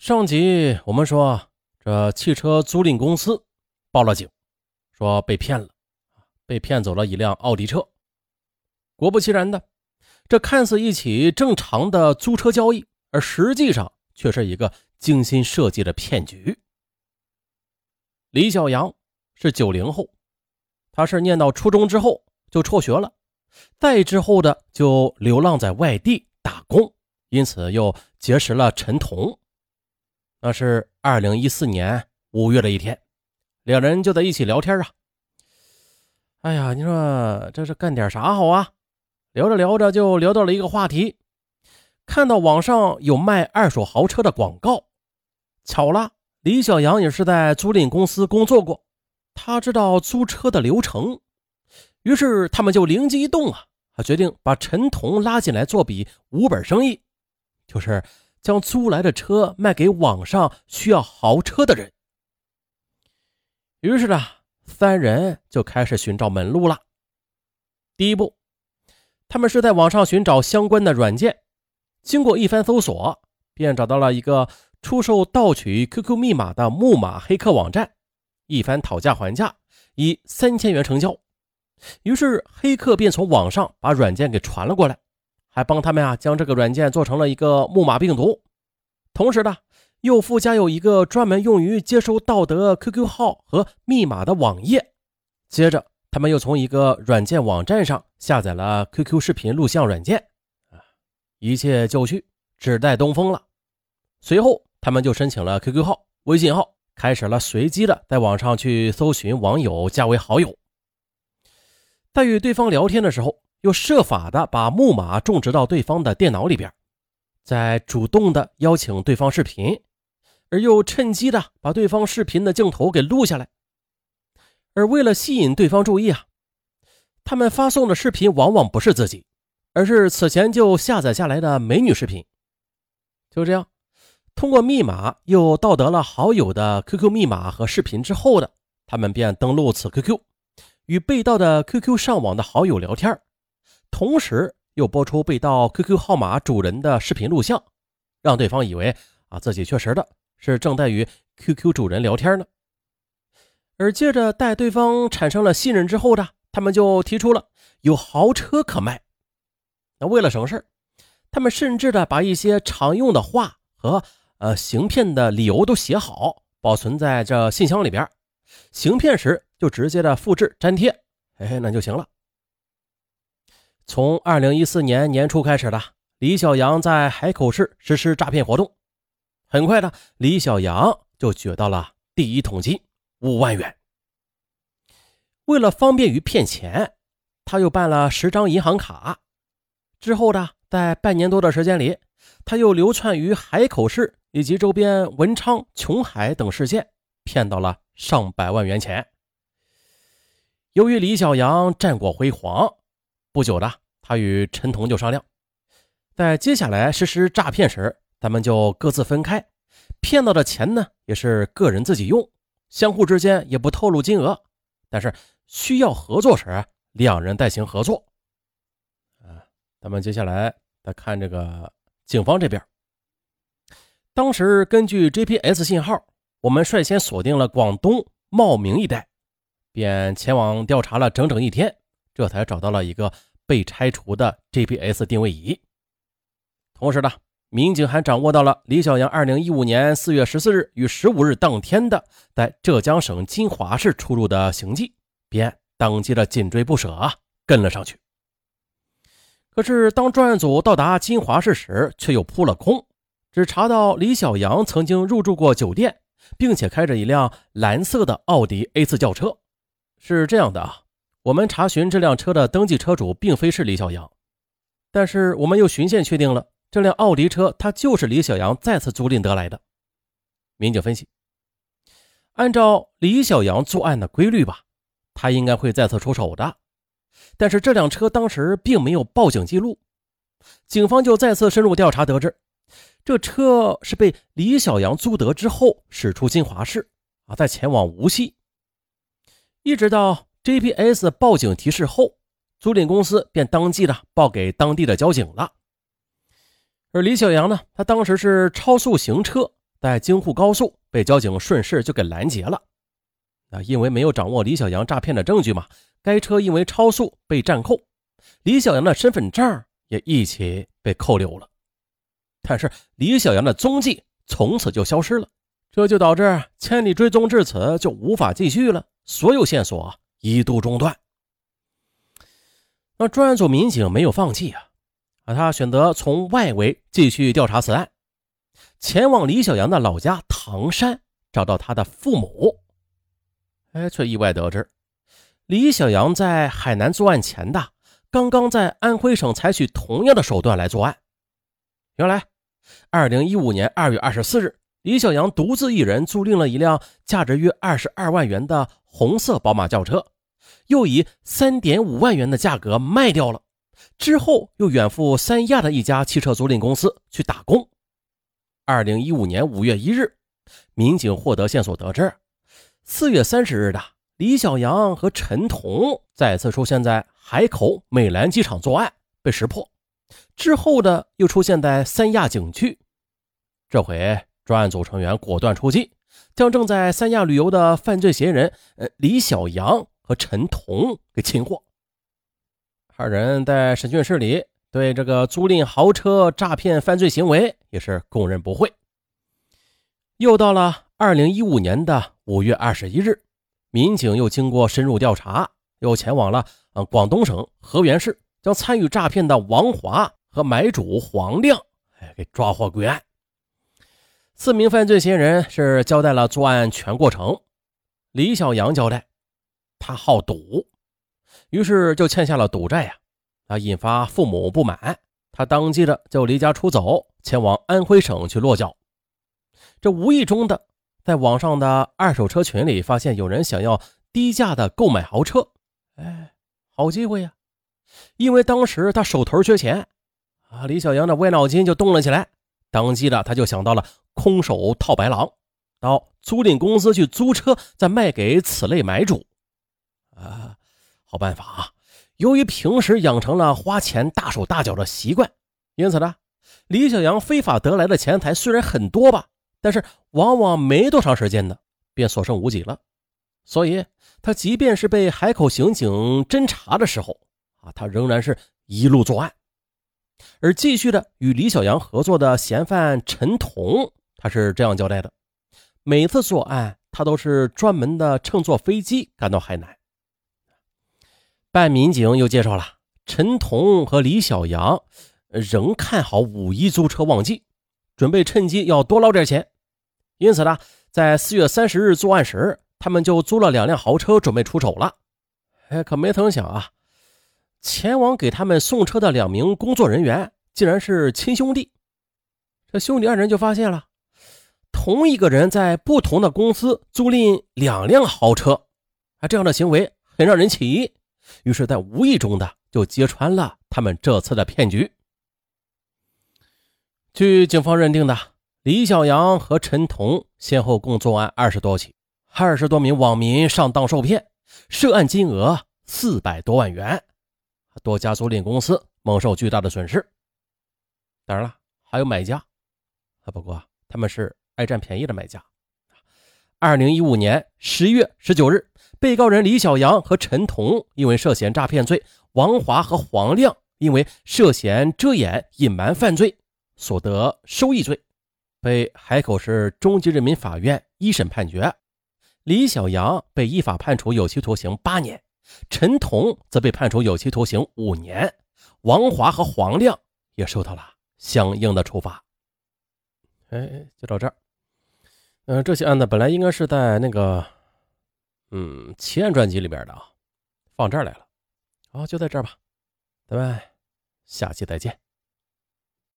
上集我们说，这汽车租赁公司报了警，说被骗了，被骗走了一辆奥迪车。果不其然的，这看似一起正常的租车交易，而实际上却是一个精心设计的骗局。李小阳是九零后，他是念到初中之后就辍学了，再之后的就流浪在外地打工，因此又结识了陈彤。那是二零一四年五月的一天，两人就在一起聊天啊。哎呀，你说这是干点啥好啊？聊着聊着就聊到了一个话题，看到网上有卖二手豪车的广告。巧了，李小阳也是在租赁公司工作过，他知道租车的流程，于是他们就灵机一动啊，决定把陈彤拉进来做笔五本生意，就是。将租来的车卖给网上需要豪车的人。于是呢，三人就开始寻找门路了。第一步，他们是在网上寻找相关的软件，经过一番搜索，便找到了一个出售盗取 QQ 密码的木马黑客网站。一番讨价还价，以三千元成交。于是黑客便从网上把软件给传了过来。还帮他们啊，将这个软件做成了一个木马病毒，同时呢，又附加有一个专门用于接收盗得 QQ 号和密码的网页。接着，他们又从一个软件网站上下载了 QQ 视频录像软件。啊，一切就绪，只待东风了。随后，他们就申请了 QQ 号、微信号，开始了随机的在网上去搜寻网友，加为好友。在与对方聊天的时候。又设法的把木马种植到对方的电脑里边，再主动的邀请对方视频，而又趁机的把对方视频的镜头给录下来。而为了吸引对方注意啊，他们发送的视频往往不是自己，而是此前就下载下来的美女视频。就这样，通过密码又盗得了好友的 QQ 密码和视频之后的，他们便登录此 QQ，与被盗的 QQ 上网的好友聊天。同时又播出被盗 QQ 号码主人的视频录像，让对方以为啊自己确实的是正在与 QQ 主人聊天呢。而接着待对方产生了信任之后呢，他们就提出了有豪车可卖。那为了省事他们甚至的把一些常用的话和呃行骗的理由都写好，保存在这信箱里边，行骗时就直接的复制粘贴，哎，那就行了。从二零一四年年初开始的，李小阳在海口市实施诈骗活动。很快的，李小阳就掘到了第一桶金五万元。为了方便于骗钱，他又办了十张银行卡。之后的，在半年多的时间里，他又流窜于海口市以及周边文昌、琼海等市县，骗到了上百万元钱。由于李小阳战果辉煌。不久的，他与陈彤就商量，在接下来实施诈骗时，咱们就各自分开，骗到的钱呢也是个人自己用，相互之间也不透露金额，但是需要合作时，两人代行合作。啊，咱们接下来再看这个警方这边，当时根据 GPS 信号，我们率先锁定了广东茂名一带，便前往调查了整整一天。这才找到了一个被拆除的 GPS 定位仪。同时呢，民警还掌握到了李小阳2015年4月14日与15日当天的在浙江省金华市出入的行迹，便当即的紧追不舍啊，跟了上去。可是当专案组到达金华市时，却又扑了空，只查到李小阳曾经入住过酒店，并且开着一辆蓝色的奥迪 A4 轿车。是这样的啊。我们查询这辆车的登记车主并非是李小阳，但是我们又循线确定了这辆奥迪车，它就是李小阳再次租赁得来的。民警分析，按照李小阳作案的规律吧，他应该会再次出手的。但是这辆车当时并没有报警记录，警方就再次深入调查，得知这车是被李小阳租得之后驶出金华市啊，再前往无锡，一直到。GPS 报警提示后，租赁公司便当即的报给当地的交警了。而李小阳呢，他当时是超速行车，在京沪高速被交警顺势就给拦截了。啊，因为没有掌握李小阳诈骗的证据嘛，该车因为超速被暂扣，李小阳的身份证也一起被扣留了。但是李小阳的踪迹从此就消失了，这就导致千里追踪至此就无法继续了，所有线索一度中断。那专案组民警没有放弃啊，啊，他选择从外围继续调查此案。前往李小阳的老家唐山，找到他的父母，哎，却意外得知，李小阳在海南作案前的，刚刚在安徽省采取同样的手段来作案。原来，二零一五年二月二十四日，李小阳独自一人租赁了一辆价值约二十二万元的红色宝马轿车，又以三点五万元的价格卖掉了，之后又远赴三亚的一家汽车租赁公司去打工。二零一五年五月一日，民警获得线索，得知四月三十日的李小阳和陈彤再次出现在海口美兰机场作案，被识破。之后的又出现在三亚景区。这回专案组成员果断出击，将正在三亚旅游的犯罪嫌疑人呃李小阳和陈彤给擒获。二人在审讯室里。对这个租赁豪车诈骗犯罪行为也是供认不讳。又到了二零一五年的五月二十一日，民警又经过深入调查，又前往了呃广东省河源市，将参与诈骗的王华和买主黄亮哎给抓获归案。四名犯罪嫌疑人是交代了作案全过程。李小阳交代，他好赌，于是就欠下了赌债呀。啊引发父母不满，他当即的就离家出走，前往安徽省去落脚。这无意中的，在网上的二手车群里发现有人想要低价的购买豪车，哎，好机会呀！因为当时他手头缺钱啊，李小阳的歪脑筋就动了起来，当即的他就想到了空手套白狼，到租赁公司去租车，再卖给此类买主。啊，好办法啊！由于平时养成了花钱大手大脚的习惯，因此呢，李小阳非法得来的钱财虽然很多吧，但是往往没多长时间呢，便所剩无几了。所以，他即便是被海口刑警侦查的时候啊，他仍然是一路作案。而继续的与李小阳合作的嫌犯陈彤，他是这样交代的：每次作案，他都是专门的乘坐飞机赶到海南。办案民警又介绍了，陈彤和李小阳仍看好五一租车旺季，准备趁机要多捞点钱。因此呢，在四月三十日作案时，他们就租了两辆豪车准备出手了。哎，可没曾想啊，前往给他们送车的两名工作人员竟然是亲兄弟。这兄弟二人就发现了，同一个人在不同的公司租赁两辆豪车，啊，这样的行为很让人起疑。于是，在无意中的就揭穿了他们这次的骗局。据警方认定的，李小阳和陈彤先后共作案二十多起，二十多名网民上当受骗，涉案金额四百多万元，多家租赁公司蒙受巨大的损失。当然了，还有买家，啊，不过他们是爱占便宜的买家。二零一五年十月十九日。被告人李小阳和陈彤因为涉嫌诈骗罪，王华和黄亮因为涉嫌遮掩隐瞒犯罪所得收益罪，被海口市中级人民法院一审判决。李小阳被依法判处有期徒刑八年，陈彤则被判处有期徒刑五年，王华和黄亮也受到了相应的处罚。哎，就到这儿。嗯，这起案子本来应该是在那个。嗯，奇案专辑里边的啊，放这儿来了，好，就在这儿吧，咱们下期再见。